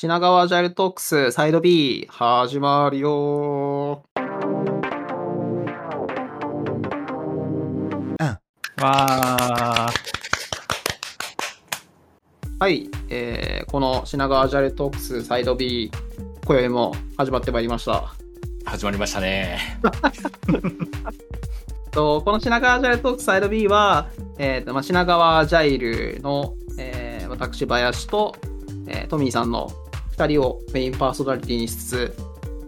品川アジャイルトークスサイド B 始まるよわー。はい、えー、この品川アジャイルトークスサイド B 今宵も始まってまいりました始まりましたね。とこの品川アジャイルトークスサイド B は、えーとまあ、品川アジャイルの、えー私林と、えートミーさんの2人をメインパーソナリティにしつつ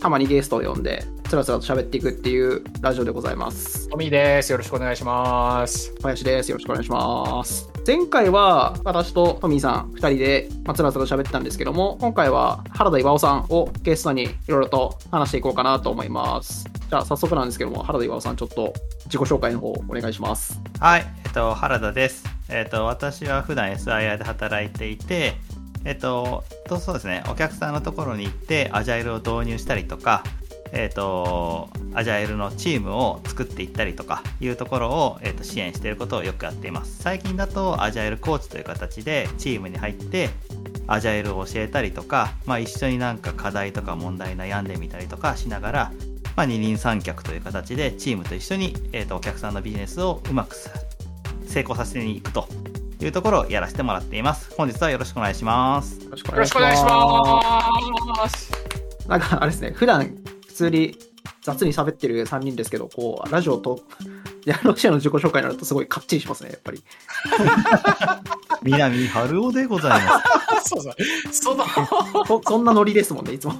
たまにゲストを呼んでつらつらと喋っていくっていうラジオでございますトミーです。よろしくお願いします。林です。よろしくお願いします。前回は私とトミーさん2人で、まあ、つらつらと喋ってたんですけども、今回は原田岩尾さんをゲストにいろいろと話していこうかなと思います。じゃあ早速なんですけども、原田岩尾さんちょっと自己紹介の方お願いします。はい、えっと、原田です。えっと、私は普段 SIR で働いていて、えっと、そうですね、お客さんのところに行って、アジャイルを導入したりとか、えっと、アジャイルのチームを作っていったりとかいうところを、えっと、支援していることをよくやっています。最近だと、アジャイルコーチという形でチームに入って、アジャイルを教えたりとか、まあ、一緒になんか課題とか問題悩んでみたりとかしながら、まあ、二人三脚という形でチームと一緒に、えっとお客さんのビジネスをうまく成功させにいくというところをやらせてもらっています。本日はよろしくお願いします。よろしくお願いします。す。なんかあれですね、普段普通に雑に喋ってる3人ですけど、こう、ラジオと、やロシアの自己紹介になるとすごいかっちりしますね、やっぱり。南春夫でございます。そうそう。その、そそんなノリですもんね、いつも。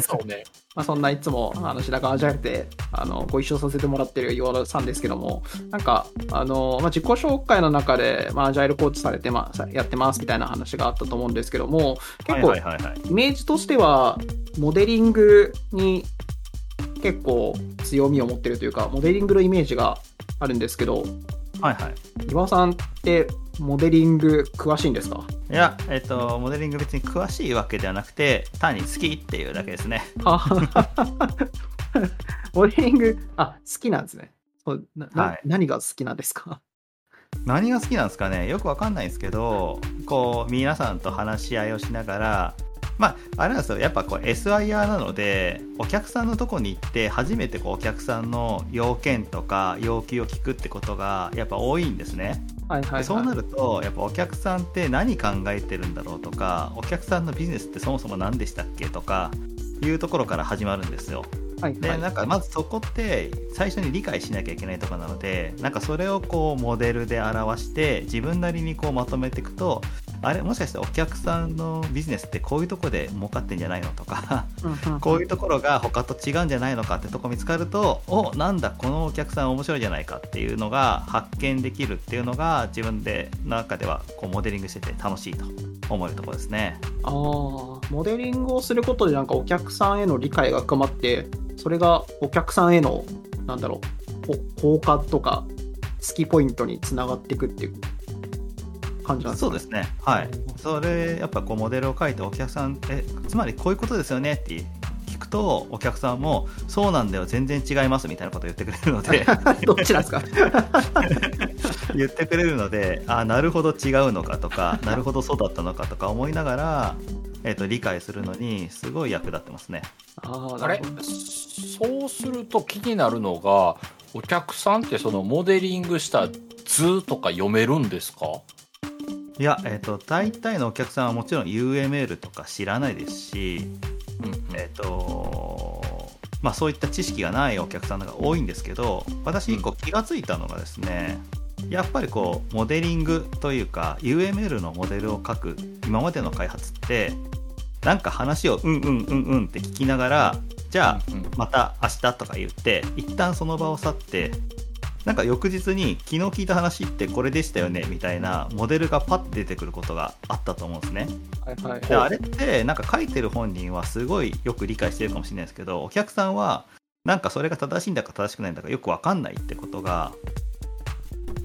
そうね。まあ、そんないつも、あの、白川アジャイルで、あの、ご一緒させてもらってる岩田さんですけども、なんか、あの、まあ、自己紹介の中で、まあ、アジャイルコーチされてま、さやってますみたいな話があったと思うんですけども、結構。イメージとしては、モデリングに結構強みを持ってるというか、モデリングのイメージがあるんですけど、はいはい。岩尾さんってモデリング詳しいんですか？いや、えっと、モデリング別に詳しいわけではなくて、単に好きっていうだけですね。はモデリング、あ、好きなんですね。ななはい何が好きなんですか？何が好きなんですかね？よくわかんないんですけど、こう、皆さんと話し合いをしながら、まあ、あれなんですよ。やっぱこう SIR なので、お客さんのとこに行って、初めてこうお客さんの要件とか要求を聞くってことが、やっぱ多いんですね。はいはい、はい。そうなるとやっぱお客さんって何考えてるんだろうとかお客さんのビジネスってそもそも何でしたっけとかいうところから始まるんですよはいはいでなんかまずそこって最初に理解しなきゃいけないところなのでなんかそれをこうモデルで表して自分なりにこうまとめていくとあれもしかしてお客さんのビジネスってこういうとこで儲かってんじゃないのとかこういうところが他と違うんじゃないのかってとこ見つかるとおなんだこのお客さん面白いじゃないかっていうのが発見できるっていうのが自分で中ではこうモデリングしてて楽しいと思えるところですね。ああ、モデリングをすることでなんかお客さんへの理解が深まって、それがお客さんへの、なんだろう、こ効果とか、好きポイントにつながっていくっていう感じなんですか？そうですね。はい。それやっぱこうモデルを書いてお客さんえつまりこういうことですよねって聞くとお客さんもそうなんだよ全然違いますみたいなことを言ってくれるので どっちなんですか？言ってくれるのであなるほど違うのかとかなるほどそうだったのかとか思いながら、えー、と理解するのにすごい役立ってますね。ああ、あれ？そうすると気になるのが、お客さんってそのモデリングした図とか読めるんですか？いや、えっ、と、大体のお客さんはもちろん UML とか知らないですし、うんえっ、と、まあそういった知識がないお客さんが多いんですけど、私一個気がついたのがですね、やっぱりこう、モデリングというか、UML のモデルを書く今までの開発って、なんか話をうんうんうんうんって聞きながら、じゃあ、また明日とか言って一旦その場を去ってなんか翌日に昨日聞いた話ってこれでしたよねみたいなモデルがパッて出てくることがあったと思うんですね。はいはいであれってなんか書いてる本人はすごいよく理解してるかもしれないですけどお客さんはなんかそれが正しいんだか正しくないんだかよく分かんないってことが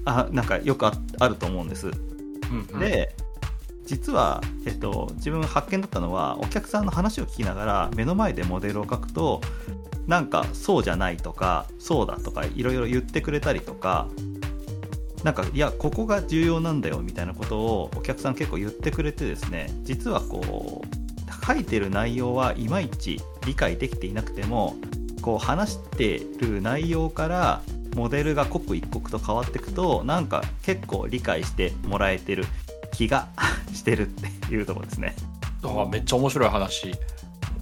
あなんかよくああると思うんです。うんうんで実は、えっと、自分発見だったのはお客さんの話を聞きながら目の前でモデルを書くとなんかそうじゃないとかそうだとかいろいろ言ってくれたりとかなんかいやここが重要なんだよみたいなことをお客さん結構言ってくれてですね実はこう書いてる内容はいまいち理解できていなくてもこう話してる内容からモデルが刻一刻と変わっていくとなんか結構理解してもらえてる。気が してるっていうところですね。だからめっちゃ面白い話。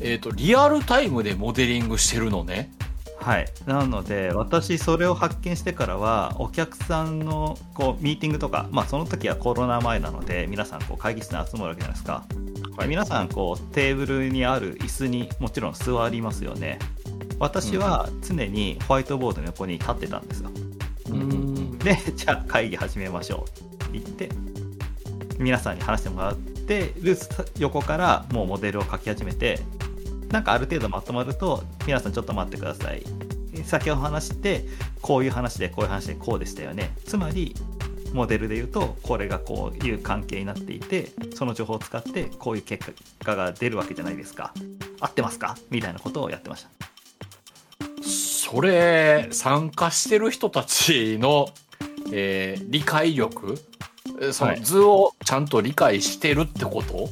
えっ、と、リアルタイムでモデリングしてるのね。はい、なので私それを発見してからはお客さんのこうミーティングとか、まあ、その時はコロナ前なので皆さんこう会議室に集まるわけじゃないですか、はい皆さんこうテーブルにある椅子にもちろん座りますよね私は常にホワイトボードの横に立ってたんですようんん。でじゃあ会議始めましょうって言って皆さんに話してもらってる横からもうモデルを書き始めてなんかある程度まとまると皆さんちょっと待ってください。先ほど話してこういう話でこういう話でこうでしたよね。つまりモデルで言うとこれがこういう関係になっていてその情報を使ってこういう結果が出るわけじゃないですか。合ってますか？みたいなことをやってました。それ、参加してる人たちの、えー理解力そのはい。図をちゃんと理解してるってこと、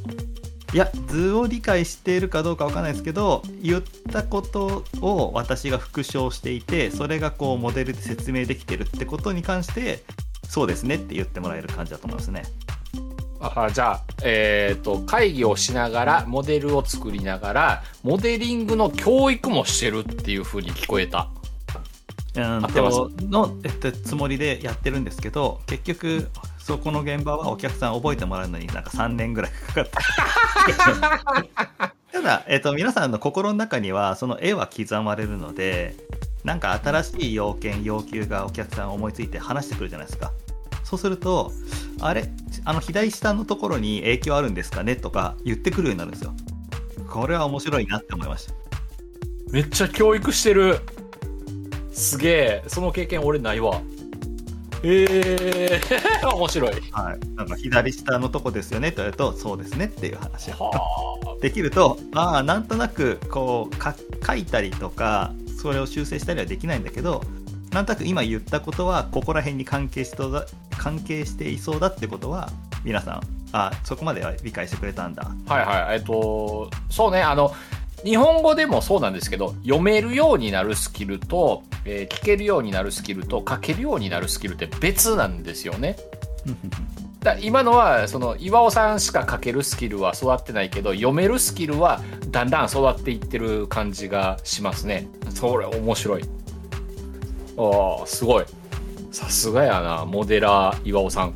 いや図を理解しているかどうかわかんないですけど言ったことを私が復唱していてそれがこうモデルで説明できてるってことに関してそうですねって言ってもらえる感じだと思いますね。あじゃあ、えっ、と、会議をしながら、モデルを作りながら、モデリングの教育もしてるっていう風に聞こえた。うんとの、えっと、つもりでやってるんですけど結局そこの現場はお客さん覚えてもらうのになんか3年ぐらいかかった。ただ、えっと、皆さんの心の中にはその絵は刻まれるのでなんか新しい要件要求がお客さん思いついて話してくるじゃないですか。そうするとあれ？あの左下のところに影響あるんですかね？とか言ってくるようになるんですよ。これは面白いなって思いました。めっちゃ教育してる。すげえ。その経験俺ないわ。ええー、面白い。はい、なんか左下のとこですよねと言われるとそうですねっていう話できるとああなんとなくこうか書いたりとかそれを修正したりはできないんだけどなんとなく今言ったことはここら辺に関係しそうだ関係していそうだってことは皆さんあそこまでは理解してくれたんだあ。はいはい。えっと、そうね、あの、日本語でもそうなんですけど、読めるようになるスキルと、えー聞けるようになるスキルと、書けるようになるスキルって別なんですよね。だ今のはその岩尾さんしか書けるスキルは育ってないけど読めるスキルはだんだん育っていってる感じがしますね。それ面白い。ああすごい。さすがやなモデラー岩尾さん。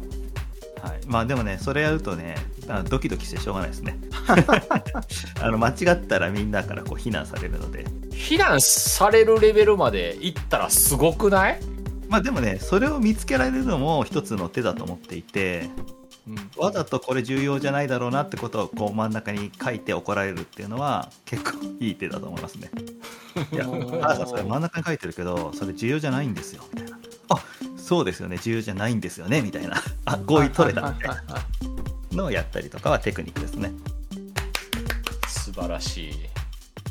はい、まあでもねそれやるとねあドキドキしてしょうがないですね あの間違ったらみんなからこう非難されるので非難されるレベルまでいったらすごくない、まあでもねそれを見つけられるのも一つの手だと思っていてうん、わざとこれ重要じゃないだろうなってことをこう真ん中に書いて怒られるっていうのは結構いい手だと思いますね。いや、母さんそれ真ん中に書いてるけどそれ重要じゃないんですよみたいな。あそうですよね重要じゃないんですよねみたいな。あ合意取れたみたいなのをやったりとかはテクニックですね。素晴らしい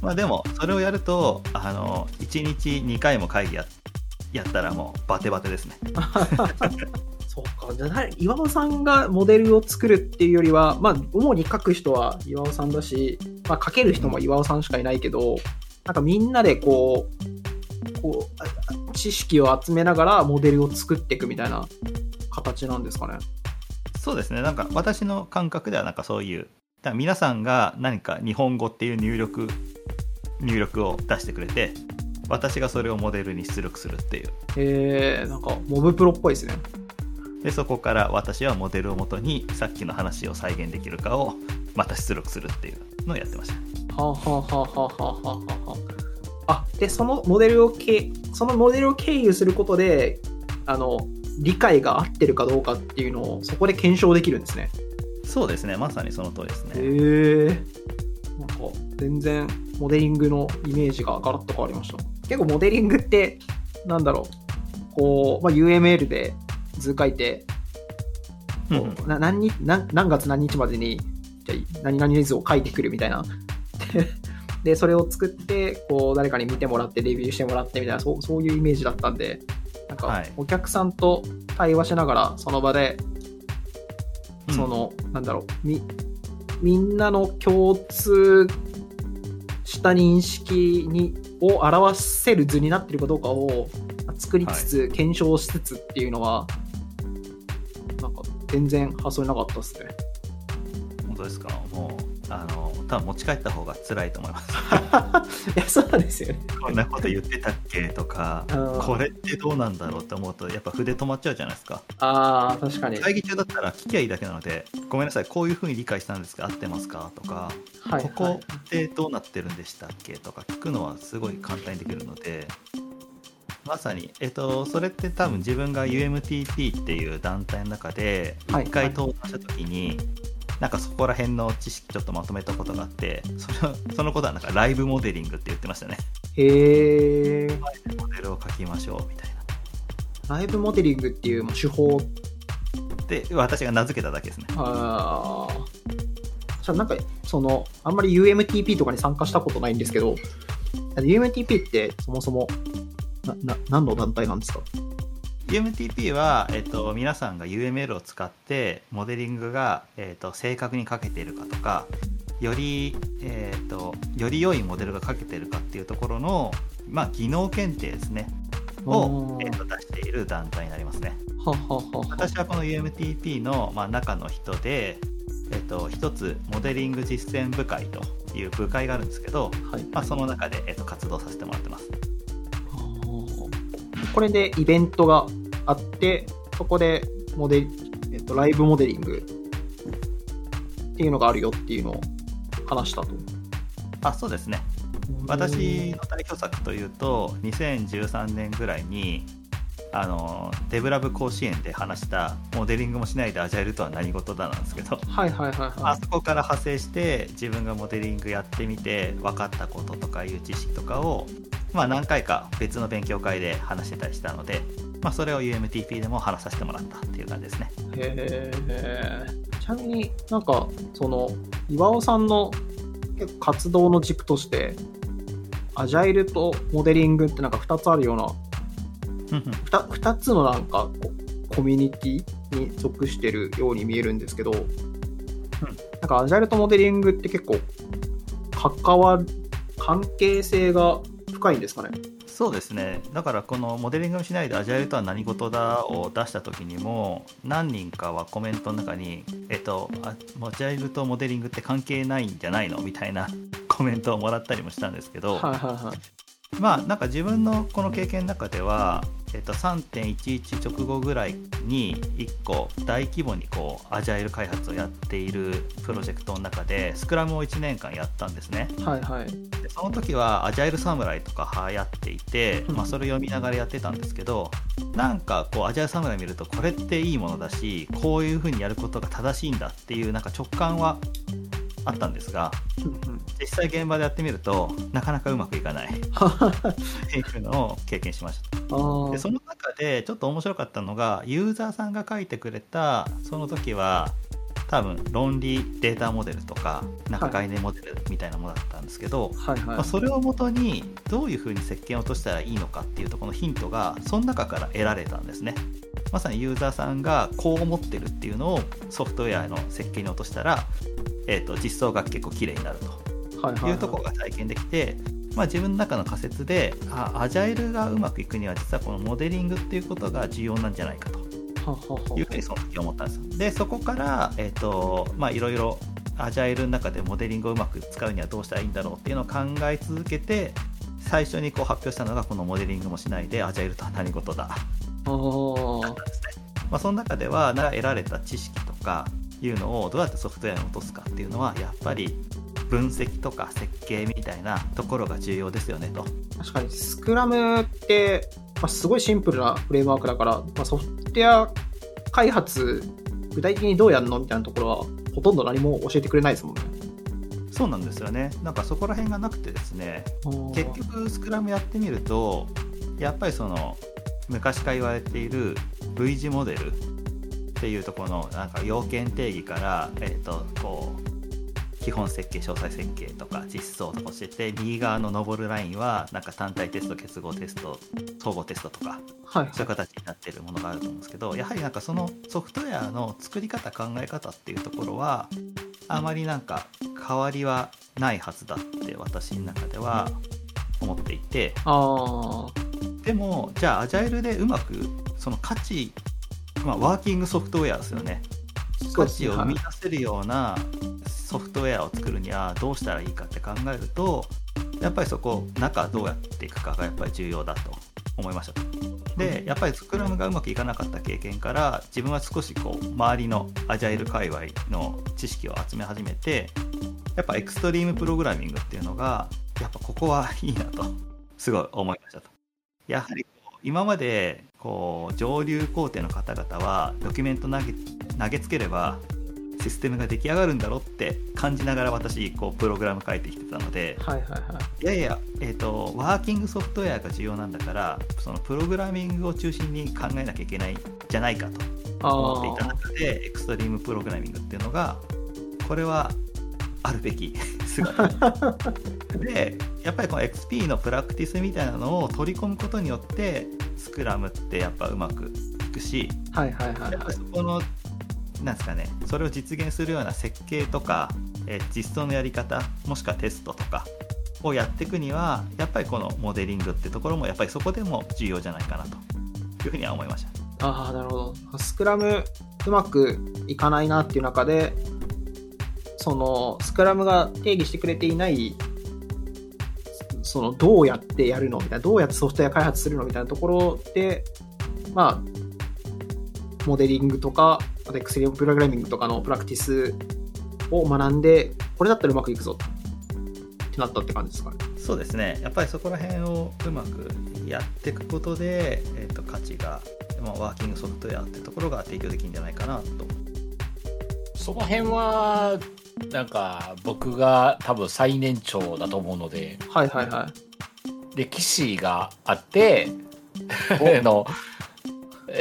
まあでもそれをやるとあの1日2回も会議ややったらもうバテバテですね。そうか。じゃあ誰、岩尾さんがモデルを作るっていうよりは、まあ、主に書く人は岩尾さんだし、まあ、書ける人も岩尾さんしかいないけど、なんかみんなでこう、こう、ああ知識を集めながらモデルを作っていくみたいな形なんですかね。そうですね。なんか私の感覚ではなんかそういうだ皆さんが何か日本語っていう入力入力を出してくれて私がそれをモデルに出力するっていう。えー、なんか、モブプロっぽいですね。でそこから私はモデルをもとにさっきの話を再現できるかをまた出力するっていうのをやってました。はあ、はあはあはあはあはあはあ、あ、で、そのモデルをけ、そのモデルを経由することで、あの、理解が合ってるかどうかっていうのを、そこで検証できるんですね。そうですねまさにその通りですへねえなんか、全然、モデリングのイメージがガラッと変わりました。結構モデリングって、なんだろう、こう、まあ、UML で図書いて、うな何日何何月何日までにじゃあ何々図を書いてくるみたいな。で で、それを作って、こう、誰かに見てもらって、レビューしてもらってみたいな、そうそういうイメージだったんで、なんかはい、お客さんと対話しながら、その場で、うん。その、なんだろう、みみんなの共通した認識にを表せる図になってるかどうかを作りつつ、検証しつつっていうのはなんか全然発想になかったですね。本当ですか？もうあの多分持ち帰った方が辛いと思います。いやそうですよね。こんなこと言ってたっけとかうん。これってどうなんだろうって思うとやっぱ筆止まっちゃうじゃないですか。ああ確かに。会議中だったら聞きゃいいだけなのでごめんなさいこういうふうに理解したんですが合ってますか？とかはいここってどうなってるんでしたっけ？とか聞くのはすごい簡単にできるのでまさに、えっと、それって多分自分が UMTP っていう団体の中ではい。一回登壇した時に、なんかそこら辺の知識ちょっとまとめたことがあってそれはそのことはなんかライブモデリングって言ってましたね。へえモデルを書きましょうみたいな。ライブモデリングっていうまあ手法？で私が名付けただけですね。ああじゃあなんかそのあんまり UMTP とかに参加したことないんですけど UMTP ってそもそもなな何の団体なんですか？UMTP は、えっと、皆さんが UML を使ってモデリングが、えっと、正確に書けているかとかより、えっと、より良いモデルが書けているかっていうところの、まあ、技能検定ですね。をえっと、出している団体になりますね。はははは私はこの UMTP の、まあ、中の人で、えっと、一つモデリング実践部会という部会があるんですけど、はい。まあ、その中で、えっと、活動させてもらってます。これでイベントがあってそこでモデえっと、ライブモデリングっていうのがあるよっていうのを話したと。あそうですね。私の代表作というと2013年ぐらいにあのデブラブ甲子園で話したモデリングもしないでアジャイルとは何事だなんですけどはいはいはいはい。あそこから派生して自分がモデリングやってみて分かったこととかいう知識とかを、まあ、何回か別の勉強会で話してたりしたので、まあ、それを UMTP でも話させてもらったっていう感じですね。へえちなみになんかその岩尾さんの結構活動の軸としてアジャイルとモデリングってなんか2つあるようなうんうん。2, 2つのなんかこうコミュニティに属してるように見えるんですけど、なんかアジャイルとモデリングって結構関わる関係性が深いんですかね？そうですね。だからこの「モデリングをしないでアジャイルとは何事だ」を出した時にも何人かはコメントの中に「えっとあアジャイルとモデリングって関係ないんじゃないの?」みたいな コメントをもらったりもしたんですけど、はいはいはい。まあなんか自分のこの経験の中では、えっと、3.11直後ぐらいに1個大規模にこうアジャイル開発をやっているプロジェクトの中でスクラムを1年間やったんですね。はいはいでその時はアジャイル侍とか流行っていて、まあ、それを読みながらやってたんですけどなんかこうアジャイル侍見るとこれっていいものだしこういう風にやることが正しいんだっていうなんか直感はあったんですがうんうん。実際現場でやってみるとなかなかうまくいかない。っていうのを経験しました。でその中でちょっと面白かったのがユーザーさんが書いてくれたその時は多分論理データモデルとかなんか概念モデルみたいなものだったんですけど、はい。はいまあ、それをもとにどういうふうに設計を落としたらいいのかっていうところのヒントがその中から得られたんですね。まさにユーザーさんがこう思ってるっていうのをソフトウェアの設計に落としたら、えー、と実装が結構綺麗になると。はいうところが体験できて、まあ、自分の中の仮説であアジャイルがうまくいくには実はこのモデリングっていうことが重要なんじゃないかと。いうふうにその時思ったんですよ。でそこからえっ、とまあいろいろアジャイルの中でモデリングをうまく使うにはどうしたらいいんだろうっていうのを考え続けて最初にこう発表したのがこのモデリングもしないでアジャイルとは何事だ。ったんですね、まあ、その中ではな得られた知識とかいうのをどうやってソフトウェアに落とすかっていうのはやっぱり分析とか設計みたいなところが重要ですよねと。確かに。スクラムって、まあ、すごいシンプルなフレームワークだから、まあ、ソフトウェア開発具体的にどうやるのみたいなところはほとんど何も教えてくれないですもんね。そうなんですよね。なんかそこら辺がなくてですね結局スクラムやってみるとやっぱりその昔から言われている V 字モデルっていうところのなんか要件定義から、えー、とこう基本設計詳細設計とか実装とかしてて右側の上るラインはなんか単体テスト結合テスト総合テストとかはい。そういう形になっているものがあると思うんですけどやはりなんかそのソフトウェアの作り方考え方っていうところはあまりなんか変わりはないはずだって私の中では思っていてあでもじゃあアジャイルでうまくその価値、まあ、ワーキングソフトウェアですよね。価値を生み出せるようなソフトウェアを作るにはどうしたらいいかって考えるとやっぱりそこ中どうやっていくかがやっぱり重要だと思いました。でやっぱりスクラムがうまくいかなかった経験から自分は少しこう周りのアジャイル界隈の知識を集め始めてやっぱエクストリームプログラミングっていうのがやっぱここはいいなとすごい思いましたと。やはり今までこう上流工程の方々はドキュメント投げ投げつければシステムが出来上がるんだろうって感じながら私こうプログラム書いてきてたので。はいはいはい。いやいや、えーと、ワーキングソフトウェアが重要なんだからそのプログラミングを中心に考えなきゃいけないじゃないかと思っていた中でエクストリームプログラミングっていうのがこれはあるべき 姿。でやっぱりこの XP のプラクティスみたいなのを取り込むことによってスクラムってやっぱうまくいくし、はいはいはい、そこのなんですかねそれを実現するような設計とか、えー、実装のやり方もしくはテストとかをやっていくにはやっぱりこのモデリングってところもやっぱりそこでも重要じゃないかなというふうには思いました。ああなるほど。スクラムうまくいかないなっていう中でそのスクラムが定義してくれていないそのどうやってやるのみたいなどうやってソフトウェア開発するのみたいなところでまあモデリングとかあとエクセリプログラミングとかのプラクティスを学んでこれだったらうまくいくぞ。ってなったって感じですかね。そうですね。やっぱりそこら辺をうまくやっていくことで、えーと、価値が、まあ、ワーキングソフトウェアってところが提供できるんじゃないかなと。その辺はなんか僕が多分最年長だと思うのではいはいはい。歴史があって の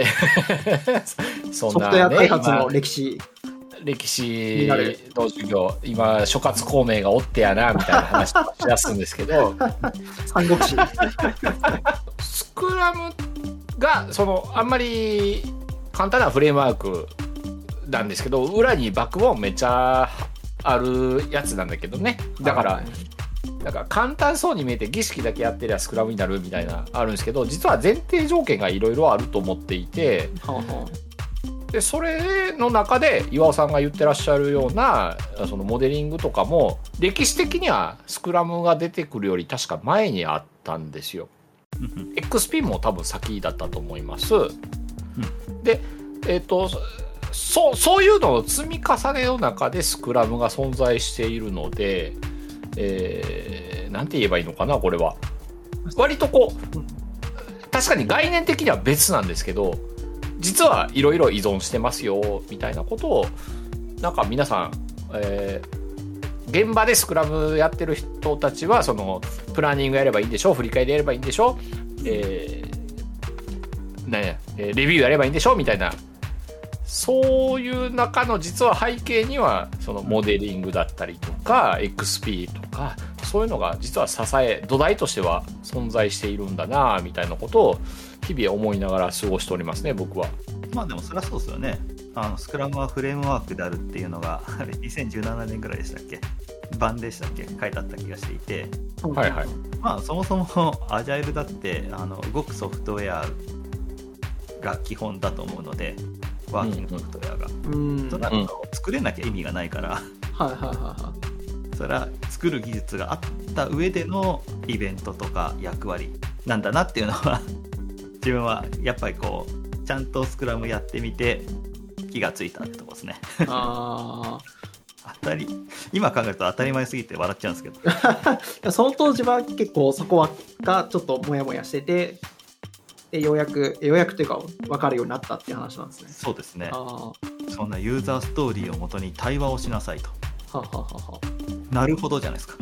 そんな、ね、ソフトウェア開発の歴史。歴史の授業今諸葛孔明がおってやなみたいな話をしだすんですけど 三国志。スクラムがそのあんまり簡単なフレームワークなんですけど裏にバックボーンめっちゃあるやつなんだけどね。だから、はい。だから簡単そうに見えて儀式だけやってりゃスクラムになるみたいなあるんですけど実は前提条件がいろいろあると思っていて、でそれの中で岩尾さんが言ってらっしゃるようなそのモデリングとかも歴史的にはスクラムが出てくるより確か前にあったんですよ。XP も多分先だったと思います。でえっ、ー、とそうそういうのの積み重ねの中でスクラムが存在しているので、えー、なんて言えばいいのかなこれは。割とこう確かに概念的には別なんですけど実はいろいろ依存してますよみたいなことをなんか皆さん、えー、現場でスクラムやってる人たちはそのプランニングやればいいんでしょ振り返りやればいいんでしょ、えーね、レビューやればいいんでしょみたいなそういう中の実は背景にはそのモデリングだったりとか XP とかそういうのが実は支え土台としては存在しているんだなみたいなことを日々思いながら過ごしておりますね僕は。まあでもそりゃそうですよね。あのスクラムはフレームワークであるっていうのがあれ2017年ぐらいでしたっけ？版でしたっけ？書いてあった気がしていて、はいはい、まあそもそもアジャイルだってあの動くソフトウェアが基本だと思うのでワーキングソフトウェアが。うん、そなると作れなきゃ意味がないから、はいはいはいはい。それは作る技術があった上でのイベントとか役割なんだなっていうのは 自分はやっぱりこうちゃんとスクラムやってみて気がついたってとこですね。あ 当たり今考えると当たり前すぎて笑っちゃうんですけど その当時は結構そこはがちょっとモヤモヤしててでようやくようやくというか分かるようになったっていう話なんですね。そうですね。そんなユーザーストーリーをもとに対話をしなさいと。はははは。なるほどじゃないですか。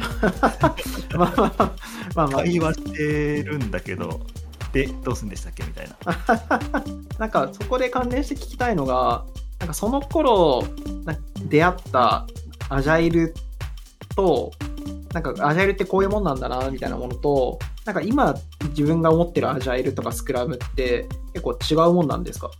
ま あまあまあ、まあ、会話してるんだけどでどうするんでしたっけみたいな。なんかそこで関連して聞きたいのがなんかその頃出会ったアジャイルとなんかアジャイルってこういうもんなんだなみたいなものとなんか今自分が思ってるアジャイルとかスクラムって結構違うもんなんですか？